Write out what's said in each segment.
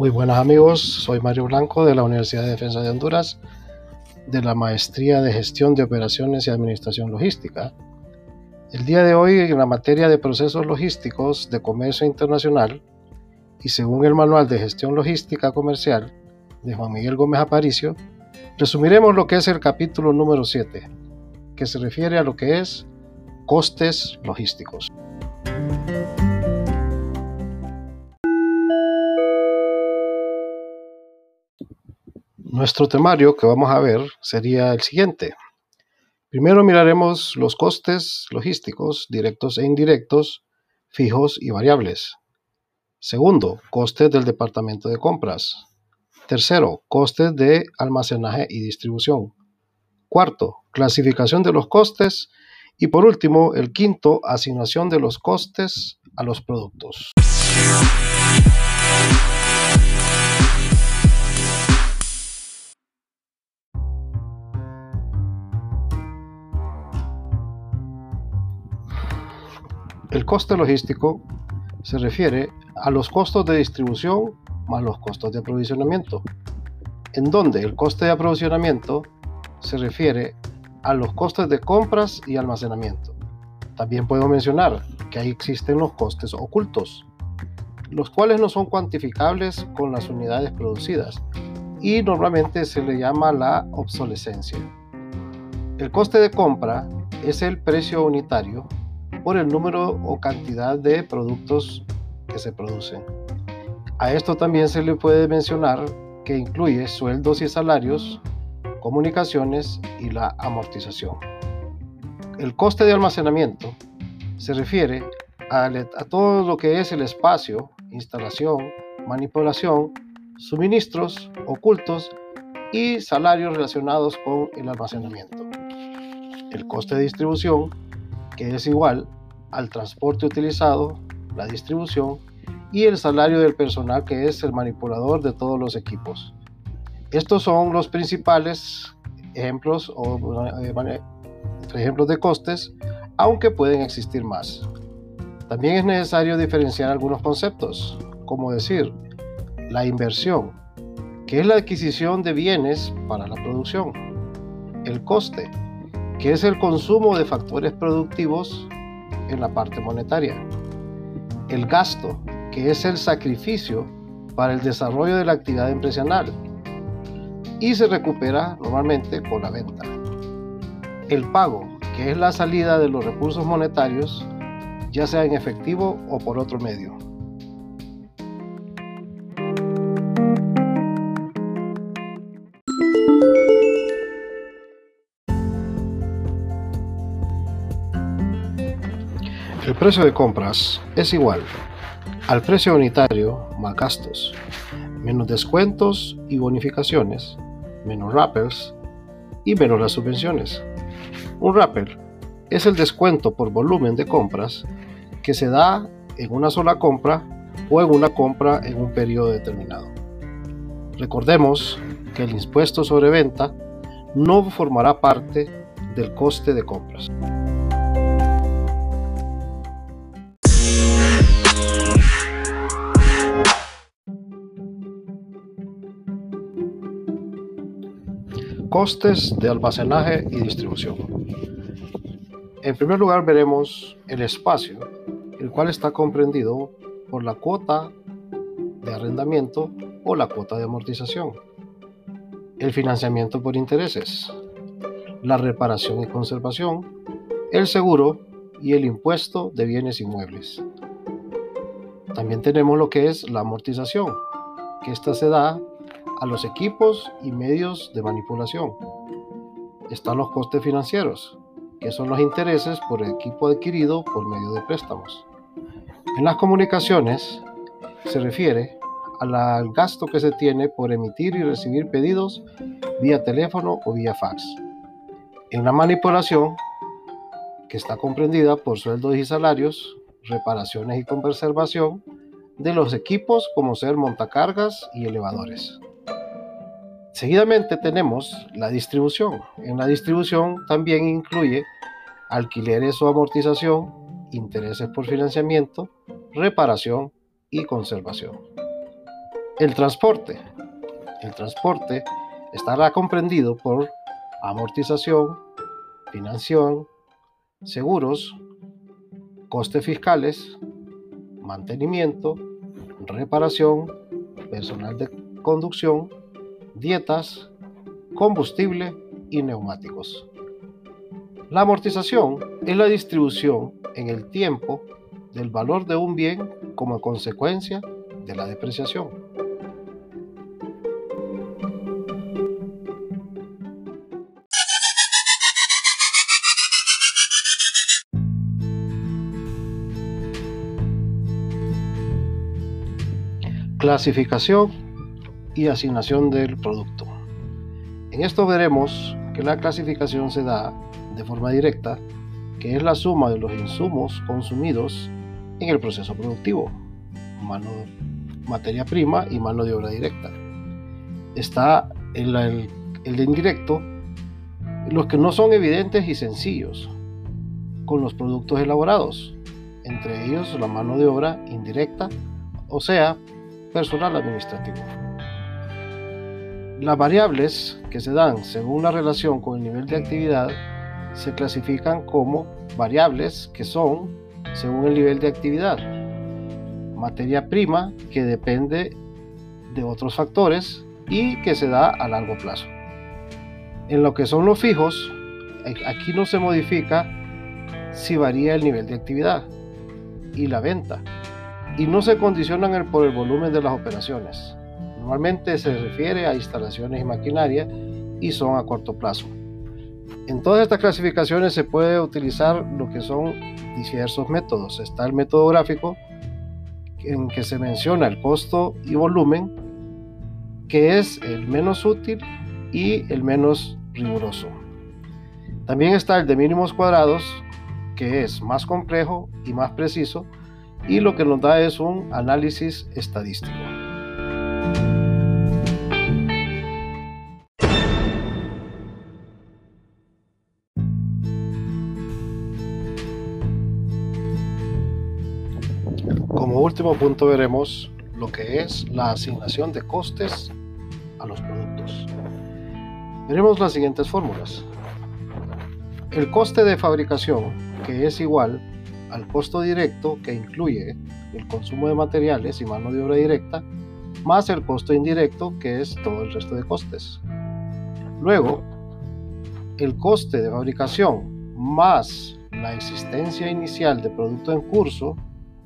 Muy buenas amigos, soy Mario Blanco de la Universidad de Defensa de Honduras, de la Maestría de Gestión de Operaciones y Administración Logística. El día de hoy en la materia de procesos logísticos de comercio internacional y según el Manual de Gestión Logística Comercial de Juan Miguel Gómez Aparicio, resumiremos lo que es el capítulo número 7, que se refiere a lo que es costes logísticos. Nuestro temario que vamos a ver sería el siguiente. Primero miraremos los costes logísticos directos e indirectos, fijos y variables. Segundo, costes del departamento de compras. Tercero, costes de almacenaje y distribución. Cuarto, clasificación de los costes. Y por último, el quinto, asignación de los costes a los productos. Coste logístico se refiere a los costos de distribución más los costos de aprovisionamiento, en donde el coste de aprovisionamiento se refiere a los costes de compras y almacenamiento. También puedo mencionar que ahí existen los costes ocultos, los cuales no son cuantificables con las unidades producidas y normalmente se le llama la obsolescencia. El coste de compra es el precio unitario por el número o cantidad de productos que se producen. A esto también se le puede mencionar que incluye sueldos y salarios, comunicaciones y la amortización. El coste de almacenamiento se refiere a, todo lo que es el espacio, instalación, manipulación, suministros ocultos y salarios relacionados con el almacenamiento. El coste de distribución que es igual al transporte utilizado, la distribución y el salario del personal que es el manipulador de todos los equipos. Estos son los principales ejemplos o eh, ejemplos de costes, aunque pueden existir más. También es necesario diferenciar algunos conceptos, como decir, la inversión, que es la adquisición de bienes para la producción, el coste, que es el consumo de factores productivos en la parte monetaria. El gasto, que es el sacrificio para el desarrollo de la actividad empresarial y se recupera normalmente con la venta. El pago, que es la salida de los recursos monetarios, ya sea en efectivo o por otro medio. El precio de compras es igual al precio unitario más gastos, menos descuentos y bonificaciones, menos rappers y menos las subvenciones. Un rapper es el descuento por volumen de compras que se da en una sola compra o en una compra en un periodo determinado. Recordemos que el impuesto sobre venta no formará parte del coste de compras. Costes de almacenaje y distribución. En primer lugar veremos el espacio, el cual está comprendido por la cuota de arrendamiento o la cuota de amortización, el financiamiento por intereses, la reparación y conservación, el seguro y el impuesto de bienes inmuebles. También tenemos lo que es la amortización, que esta se da a los equipos y medios de manipulación. Están los costes financieros, que son los intereses por el equipo adquirido por medio de préstamos. En las comunicaciones se refiere al gasto que se tiene por emitir y recibir pedidos vía teléfono o vía fax. En la manipulación, que está comprendida por sueldos y salarios, reparaciones y conservación de los equipos como ser montacargas y elevadores. Seguidamente tenemos la distribución. En la distribución también incluye alquileres o amortización, intereses por financiamiento, reparación y conservación. El transporte. El transporte estará comprendido por amortización, financiación, seguros, costes fiscales, mantenimiento, reparación, personal de conducción, dietas, combustible y neumáticos. La amortización es la distribución en el tiempo del valor de un bien como consecuencia de la depreciación. Clasificación y asignación del producto. En esto veremos que la clasificación se da de forma directa, que es la suma de los insumos consumidos en el proceso productivo, mano, materia prima y mano de obra directa. Está el, el indirecto, los que no son evidentes y sencillos, con los productos elaborados, entre ellos la mano de obra indirecta, o sea, personal administrativo. Las variables que se dan según la relación con el nivel de actividad se clasifican como variables que son según el nivel de actividad. Materia prima que depende de otros factores y que se da a largo plazo. En lo que son los fijos, aquí no se modifica si varía el nivel de actividad y la venta y no se condicionan por el volumen de las operaciones. Normalmente se refiere a instalaciones y maquinaria y son a corto plazo. En todas estas clasificaciones se puede utilizar lo que son diversos métodos. Está el método gráfico en que se menciona el costo y volumen, que es el menos útil y el menos riguroso. También está el de mínimos cuadrados, que es más complejo y más preciso, y lo que nos da es un análisis estadístico. Como último punto veremos lo que es la asignación de costes a los productos. Veremos las siguientes fórmulas. El coste de fabricación, que es igual al costo directo que incluye el consumo de materiales y mano de obra directa, más el costo indirecto que es todo el resto de costes. Luego, el coste de fabricación más la existencia inicial de producto en curso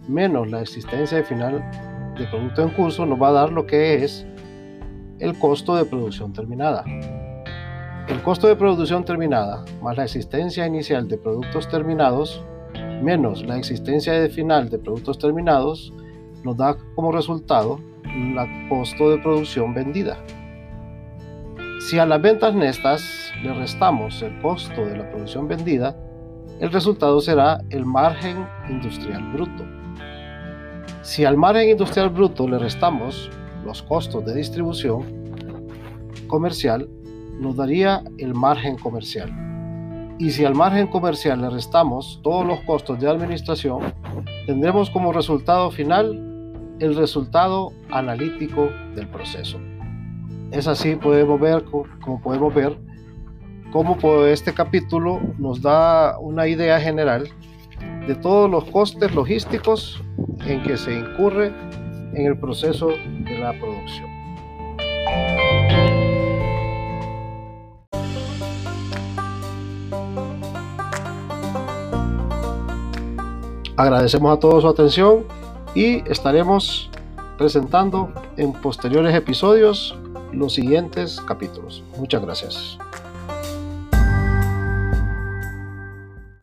menos la existencia de final de producto en curso nos va a dar lo que es el costo de producción terminada. El costo de producción terminada más la existencia inicial de productos terminados menos la existencia de final de productos terminados nos da como resultado el costo de producción vendida. Si a las ventas nestas le restamos el costo de la producción vendida, el resultado será el margen industrial bruto. Si al margen industrial bruto le restamos los costos de distribución comercial, nos daría el margen comercial. Y si al margen comercial le restamos todos los costos de administración, tendremos como resultado final el resultado analítico del proceso. Es así podemos ver, como podemos ver, cómo este capítulo nos da una idea general de todos los costes logísticos en que se incurre en el proceso de la producción. Agradecemos a todos su atención y estaremos presentando en posteriores episodios los siguientes capítulos. Muchas gracias.